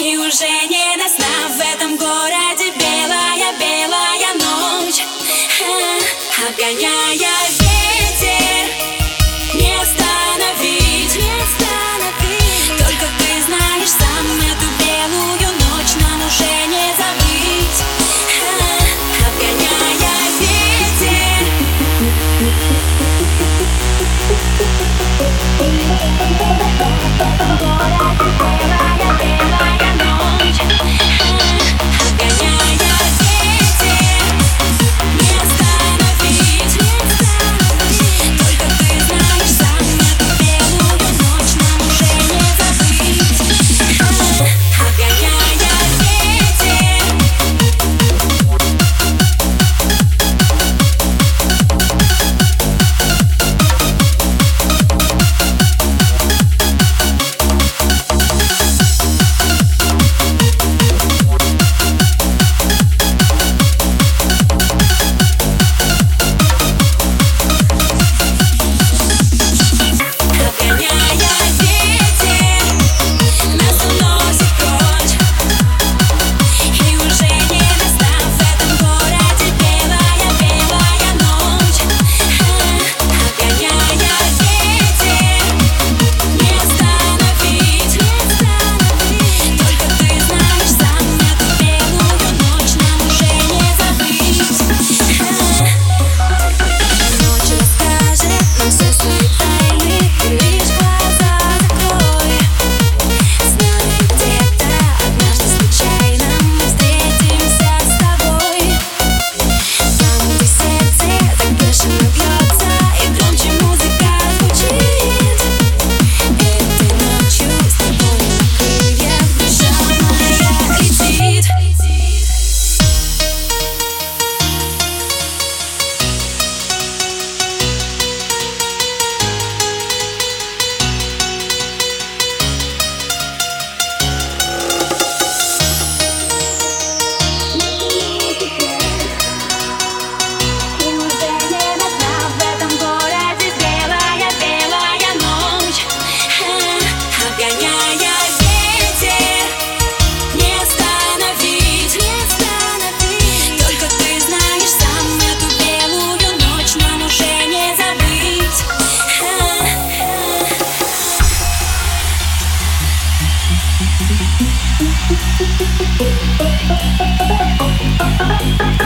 Już nie nas nawet Thank you.